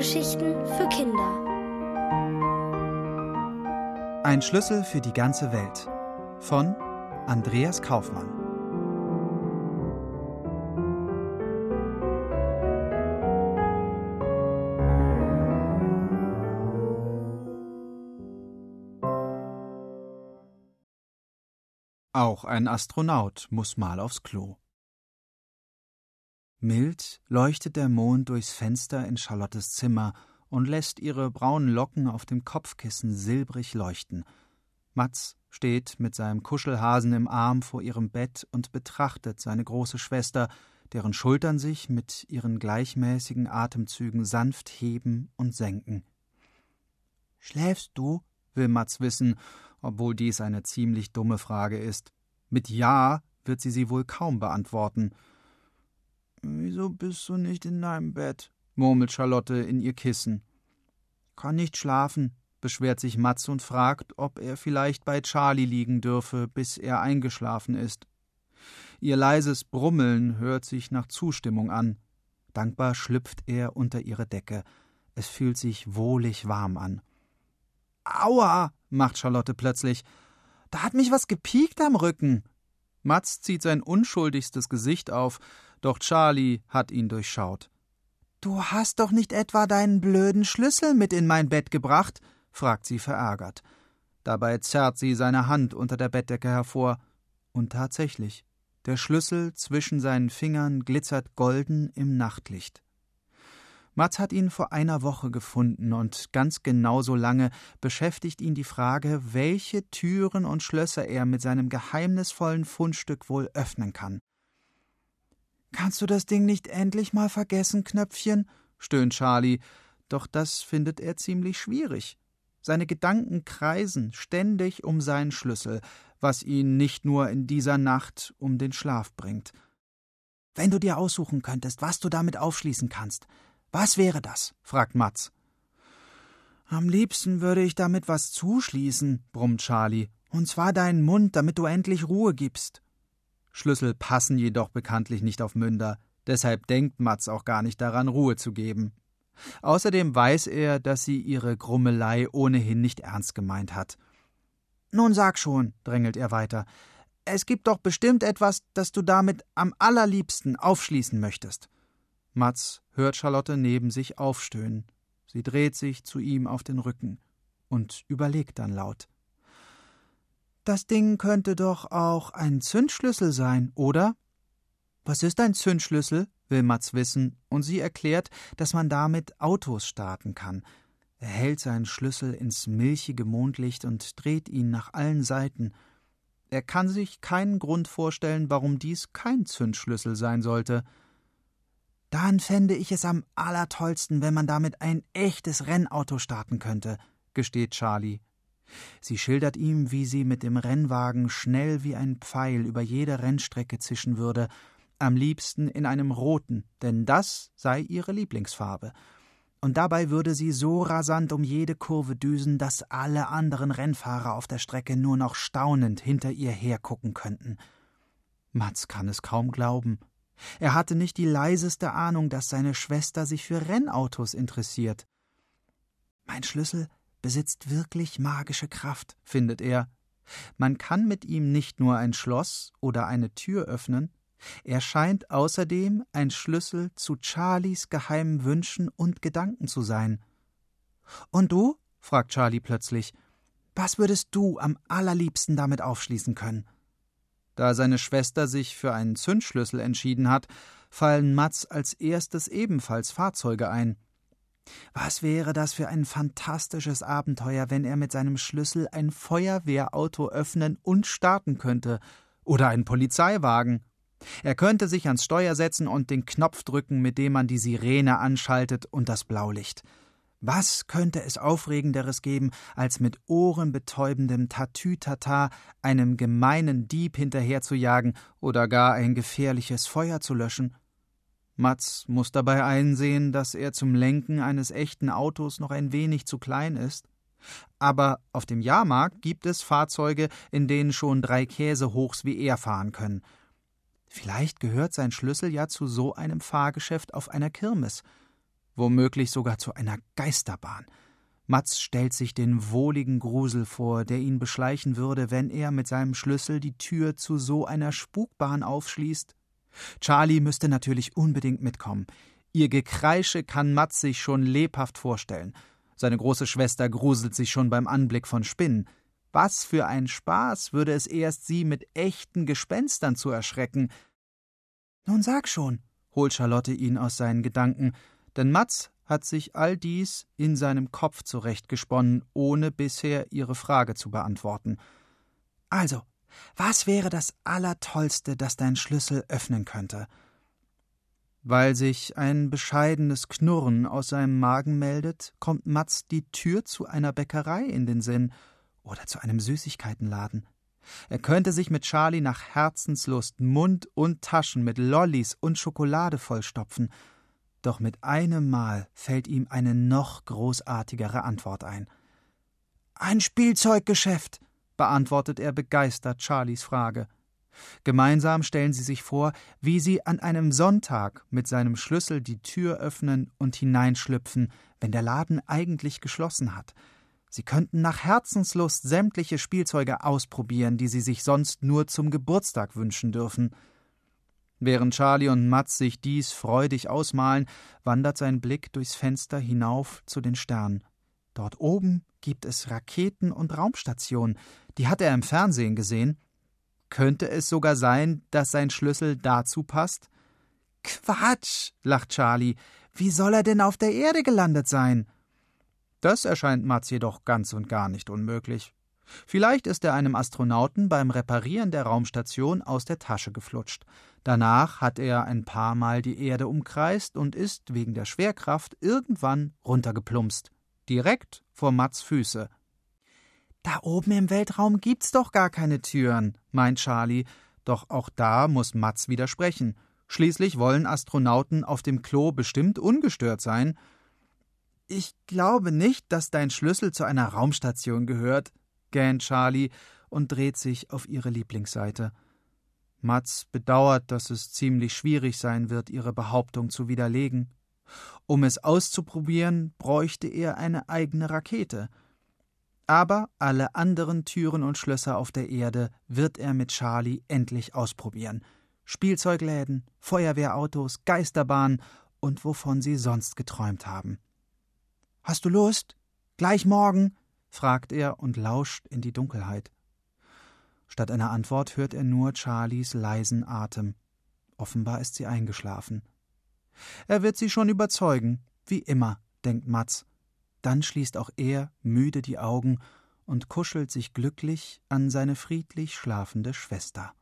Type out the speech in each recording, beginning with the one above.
Hörgeschichten für Kinder. Ein Schlüssel für die ganze Welt von Andreas Kaufmann. Auch ein Astronaut muss mal aufs Klo. Mild leuchtet der Mond durchs Fenster in Charlottes Zimmer und lässt ihre braunen Locken auf dem Kopfkissen silbrig leuchten. Matz steht mit seinem Kuschelhasen im Arm vor ihrem Bett und betrachtet seine große Schwester, deren Schultern sich mit ihren gleichmäßigen Atemzügen sanft heben und senken. Schläfst du? will Matz wissen, obwohl dies eine ziemlich dumme Frage ist. Mit Ja wird sie sie wohl kaum beantworten. Wieso bist du nicht in deinem Bett? murmelt Charlotte in ihr Kissen. Kann nicht schlafen, beschwert sich Matz und fragt, ob er vielleicht bei Charlie liegen dürfe, bis er eingeschlafen ist. Ihr leises Brummeln hört sich nach Zustimmung an. Dankbar schlüpft er unter ihre Decke. Es fühlt sich wohlig warm an. Aua, macht Charlotte plötzlich. Da hat mich was gepiekt am Rücken. Matz zieht sein unschuldigstes Gesicht auf, doch Charlie hat ihn durchschaut. Du hast doch nicht etwa deinen blöden Schlüssel mit in mein Bett gebracht? fragt sie verärgert. Dabei zerrt sie seine Hand unter der Bettdecke hervor. Und tatsächlich, der Schlüssel zwischen seinen Fingern glitzert golden im Nachtlicht. Mats hat ihn vor einer Woche gefunden und ganz genauso lange beschäftigt ihn die Frage, welche Türen und Schlösser er mit seinem geheimnisvollen Fundstück wohl öffnen kann. Kannst du das Ding nicht endlich mal vergessen, Knöpfchen? stöhnt Charlie, doch das findet er ziemlich schwierig. Seine Gedanken kreisen ständig um seinen Schlüssel, was ihn nicht nur in dieser Nacht um den Schlaf bringt. Wenn du dir aussuchen könntest, was du damit aufschließen kannst, was wäre das? fragt Matz. Am liebsten würde ich damit was zuschließen, brummt Charlie, und zwar deinen Mund, damit du endlich Ruhe gibst. Schlüssel passen jedoch bekanntlich nicht auf Münder, deshalb denkt Matz auch gar nicht daran, Ruhe zu geben. Außerdem weiß er, dass sie ihre Grummelei ohnehin nicht ernst gemeint hat. Nun sag schon, drängelt er weiter, es gibt doch bestimmt etwas, das du damit am allerliebsten aufschließen möchtest. Matz hört Charlotte neben sich aufstöhnen. Sie dreht sich zu ihm auf den Rücken und überlegt dann laut. Das Ding könnte doch auch ein Zündschlüssel sein, oder? Was ist ein Zündschlüssel? will Matz wissen, und sie erklärt, dass man damit Autos starten kann. Er hält seinen Schlüssel ins milchige Mondlicht und dreht ihn nach allen Seiten. Er kann sich keinen Grund vorstellen, warum dies kein Zündschlüssel sein sollte. Dann fände ich es am allertollsten, wenn man damit ein echtes Rennauto starten könnte, gesteht Charlie. Sie schildert ihm, wie sie mit dem Rennwagen schnell wie ein Pfeil über jede Rennstrecke zischen würde, am liebsten in einem roten, denn das sei ihre Lieblingsfarbe. Und dabei würde sie so rasant um jede Kurve düsen, dass alle anderen Rennfahrer auf der Strecke nur noch staunend hinter ihr hergucken könnten. Mats kann es kaum glauben. Er hatte nicht die leiseste Ahnung, dass seine Schwester sich für Rennautos interessiert. Mein Schlüssel besitzt wirklich magische Kraft, findet er. Man kann mit ihm nicht nur ein Schloss oder eine Tür öffnen, er scheint außerdem ein Schlüssel zu Charlies geheimen Wünschen und Gedanken zu sein. Und du? fragt Charlie plötzlich. Was würdest du am allerliebsten damit aufschließen können? Da seine Schwester sich für einen Zündschlüssel entschieden hat, fallen Mats als erstes ebenfalls Fahrzeuge ein. Was wäre das für ein fantastisches Abenteuer, wenn er mit seinem Schlüssel ein Feuerwehrauto öffnen und starten könnte, oder einen Polizeiwagen. Er könnte sich ans Steuer setzen und den Knopf drücken, mit dem man die Sirene anschaltet und das Blaulicht. Was könnte es Aufregenderes geben, als mit ohrenbetäubendem Tatütata einem gemeinen Dieb hinterherzujagen oder gar ein gefährliches Feuer zu löschen? Mats muss dabei einsehen, dass er zum Lenken eines echten Autos noch ein wenig zu klein ist. Aber auf dem Jahrmarkt gibt es Fahrzeuge, in denen schon drei Käsehochs wie er fahren können. Vielleicht gehört sein Schlüssel ja zu so einem Fahrgeschäft auf einer Kirmes. womöglich sogar zu einer Geisterbahn. Matz stellt sich den wohligen Grusel vor, der ihn beschleichen würde, wenn er mit seinem Schlüssel die Tür zu so einer Spukbahn aufschließt. Charlie müsste natürlich unbedingt mitkommen. Ihr Gekreische kann Matz sich schon lebhaft vorstellen. Seine große Schwester gruselt sich schon beim Anblick von Spinnen. Was für ein Spaß würde es erst, sie mit echten Gespenstern zu erschrecken. Nun sag schon, holt Charlotte ihn aus seinen Gedanken, denn Matz hat sich all dies in seinem Kopf zurechtgesponnen, ohne bisher ihre Frage zu beantworten. Also, was wäre das Allertollste, das dein Schlüssel öffnen könnte? Weil sich ein bescheidenes Knurren aus seinem Magen meldet, kommt Matz die Tür zu einer Bäckerei in den Sinn oder zu einem Süßigkeitenladen. Er könnte sich mit Charlie nach Herzenslust Mund und Taschen mit Lollis und Schokolade vollstopfen, doch mit einem Mal fällt ihm eine noch großartigere Antwort ein. Ein Spielzeuggeschäft, beantwortet er begeistert Charlies Frage. Gemeinsam stellen sie sich vor, wie sie an einem Sonntag mit seinem Schlüssel die Tür öffnen und hineinschlüpfen, wenn der Laden eigentlich geschlossen hat. Sie könnten nach Herzenslust sämtliche Spielzeuge ausprobieren, die sie sich sonst nur zum Geburtstag wünschen dürfen. Während Charlie und Mats sich dies freudig ausmalen, wandert sein Blick durchs Fenster hinauf zu den Sternen. Dort oben gibt es Raketen und Raumstationen, die hat er im Fernsehen gesehen. Könnte es sogar sein, dass sein Schlüssel dazu passt? Quatsch, lacht Charlie. Wie soll er denn auf der Erde gelandet sein? Das erscheint Mats jedoch ganz und gar nicht unmöglich. Vielleicht ist er einem Astronauten beim Reparieren der Raumstation aus der Tasche geflutscht. Danach hat er ein paar Mal die Erde umkreist und ist wegen der Schwerkraft irgendwann runtergeplumpst. Direkt vor Mats Füße. Da oben im Weltraum gibt's doch gar keine Türen, meint Charlie, doch auch da muss Mats widersprechen. Schließlich wollen Astronauten auf dem Klo bestimmt ungestört sein. Ich glaube nicht, dass dein Schlüssel zu einer Raumstation gehört, gähnt Charlie und dreht sich auf ihre Lieblingsseite. Mats bedauert, dass es ziemlich schwierig sein wird, ihre Behauptung zu widerlegen. Um es auszuprobieren, bräuchte er eine eigene Rakete. Aber alle anderen Türen und Schlösser auf der Erde wird er mit Charlie endlich ausprobieren. Spielzeugläden, Feuerwehrautos, Geisterbahnen und wovon sie sonst geträumt haben. Hast du Lust? Gleich morgen? fragt er und lauscht in die Dunkelheit. Statt einer Antwort hört er nur Charlies leisen Atem. Offenbar ist sie eingeschlafen. Er wird sie schon überzeugen, wie immer, denkt Matz. Dann schließt auch er müde die Augen und kuschelt sich glücklich an seine friedlich schlafende Schwester.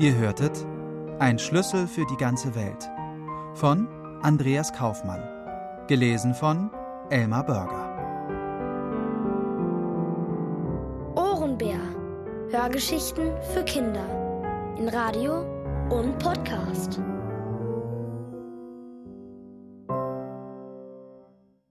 Ihr hörtet Ein Schlüssel für die ganze Welt von Andreas Kaufmann, gelesen von Elmar Börger. Ohrenbär. Hörgeschichten für Kinder in Radio und Podcast.